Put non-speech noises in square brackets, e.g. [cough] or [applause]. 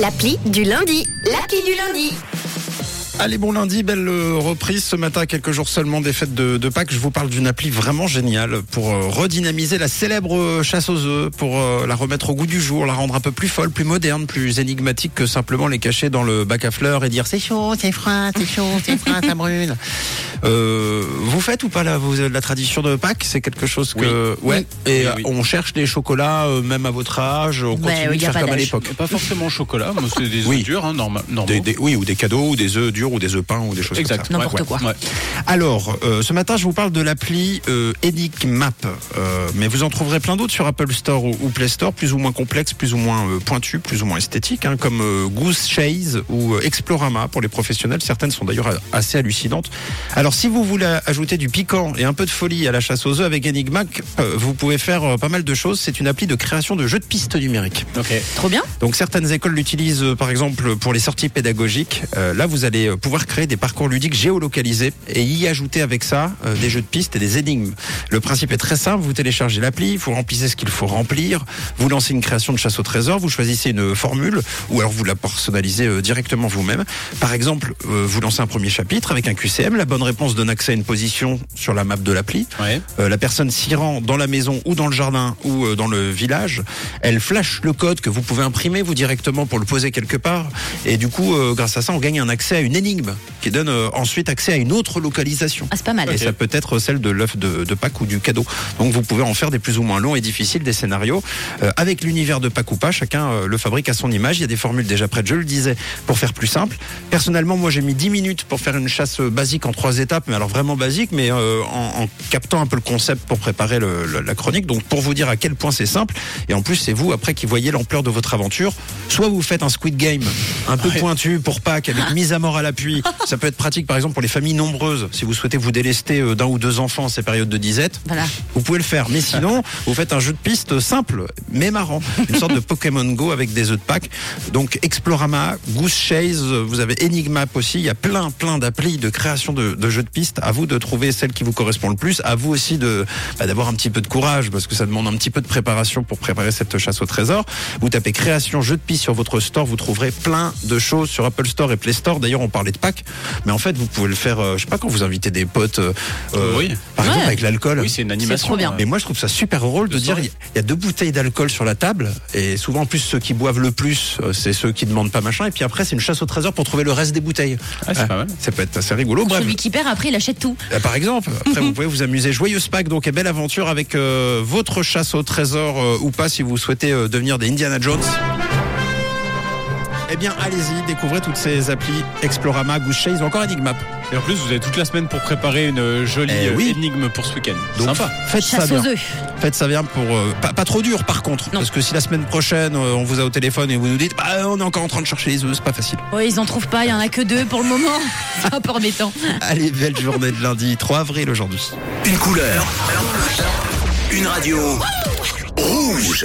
L'appli du lundi. L'appli du lundi. Allez, bon lundi, belle euh, reprise ce matin, à quelques jours seulement des fêtes de, de Pâques. Je vous parle d'une appli vraiment géniale pour euh, redynamiser la célèbre euh, chasse aux œufs, pour euh, la remettre au goût du jour, la rendre un peu plus folle, plus moderne, plus énigmatique que simplement les cacher dans le bac à fleurs et dire c'est chaud, c'est froid, c'est chaud, c'est froid, ça brûle. [laughs] Euh, vous faites ou pas la, vous, la tradition de Pâques? C'est quelque chose que... Ouais. Et Oui, euh, oui. on cherche des chocolats, euh, même à votre âge, on Ouais, continue oui, de y a faire pas comme à l'époque. Pas forcément chocolat, mais c'est des [laughs] œufs Oui. durs, hein, norma- normaux. Des, des- oui, ou des cadeaux, ou des œufs durs, ou des œufs peints, ou des choses Exact. comme ça. N'importe ouais, quoi. ouais. Alors, euh, ce matin, je vous parle de l'appli euh, Enigmap, Euh, mais vous en trouverez plein d'autres sur Apple Store ou, ou Play Store, plus ou moins complexes, plus ou moins euh, pointus, plus ou moins esthétiques, hein, comme euh, Goose Chase ou euh, Explorama pour les professionnels. Certaines sont d'ailleurs euh, assez hallucinantes. Alors, si vous voulez ajouter du piquant et un peu de folie à la chasse aux œufs avec Enigmap, euh, vous pouvez faire euh, pas mal de choses. C'est une appli de création de jeux de pistes numériques. Ok. Trop bien. Donc certaines écoles l'utilisent euh, par exemple pour les sorties pédagogiques. Euh, là, vous allez euh, pouvoir créer des parcours ludiques géolocalisés et y ajouter avec ça euh, des jeux de pistes et des énigmes. Le principe est très simple, vous téléchargez l'appli, vous remplissez ce qu'il faut remplir, vous lancez une création de chasse au trésor, vous choisissez une formule ou alors vous la personnalisez euh, directement vous-même. Par exemple, euh, vous lancez un premier chapitre avec un QCM, la bonne réponse donne accès à une position sur la map de l'appli. Ouais. Euh, la personne s'y rend dans la maison ou dans le jardin ou euh, dans le village, elle flash le code que vous pouvez imprimer vous directement pour le poser quelque part et du coup euh, grâce à ça on gagne un accès à une énigme qui donne euh, ensuite accès à une autre localisation. Ah, c'est pas mal. Et ça peut être celle de l'œuf de, de Pâques ou du cadeau. Donc vous pouvez en faire des plus ou moins longs et difficiles, des scénarios. Euh, avec l'univers de Pâques ou pas, chacun euh, le fabrique à son image. Il y a des formules déjà prêtes, je le disais, pour faire plus simple. Personnellement, moi j'ai mis 10 minutes pour faire une chasse basique en trois étapes, mais alors vraiment basique, mais euh, en, en captant un peu le concept pour préparer le- le- la chronique. Donc pour vous dire à quel point c'est simple. Et en plus, c'est vous après qui voyez l'ampleur de votre aventure. Soit vous faites un Squid Game un peu Ouais. pointu pour Pâques avec mise à mort à l'appui. [laughs] Ça peut être pratique par exemple pour les familles nombreuses. Si vous souhaitez vous délester euh, d'un ou deux enfants en ces périodes de disette, Voilà. vous pouvez le faire. Mais sinon, vous faites un jeu de piste simple, mais marrant. Une sorte de [laughs] Pokémon Go avec des œufs de Pâques. Donc Explorama, Goose Chase, vous avez Enigmap aussi. Il y a plein, plein d'applis de création de, de jeux de piste. À vous de trouver celle qui vous correspond le plus. À vous aussi de bah, d'avoir un petit peu de courage parce que ça demande un petit peu de préparation pour préparer cette chasse au trésor. Vous tapez création jeu de piste sur votre store, vous trouverez plein de choses sur Apple Store et Play Store. D'ailleurs, on parlait de Pâques, mais en fait, vous pouvez le faire. euh, je sais pas quand vous invitez des potes. euh, euh, Oui. Par exemple, avec l'alcool. Oui, c'est une animation. trop bien. euh, Mais moi, je trouve ça super drôle de dire il y a- deux bouteilles d'alcool sur la table et souvent en plus ceux qui boivent le plus, euh, c'est ceux qui demandent pas machin et puis après c'est une chasse au trésor pour trouver le reste des bouteilles. Ah, c'est Ah, pas mal. Ça peut être assez rigolo. Bref, Celui qui perd, après, il achète tout. euh, par exemple, après vous pouvez vous amuser. Joyeuse Pâques donc et belle aventure avec euh, votre chasse au trésor euh, ou pas si vous souhaitez euh, devenir des Indiana Jones. Eh bien, allez-y, découvrez toutes ces applis Explorama, Goose Chase ou encore Enigmap. Et en plus, vous avez toute la semaine pour préparer une euh, jolie Eh euh, oui. énigme pour ce week-end. Donc, Sympa. faites ça bien. Faites ça bien pour euh, pas, pas trop dur par contre Non. parce que si la semaine prochaine euh, on vous a au téléphone et vous nous dites bah on est encore en train de chercher les œufs c'est pas facile. Ouais, ils en trouvent pas, il y en a que deux pour le moment. [laughs] C'est un peu embêtant. Allez belle journée de lundi 3 avril aujourd'hui. Une couleur. Une radio. Rouge.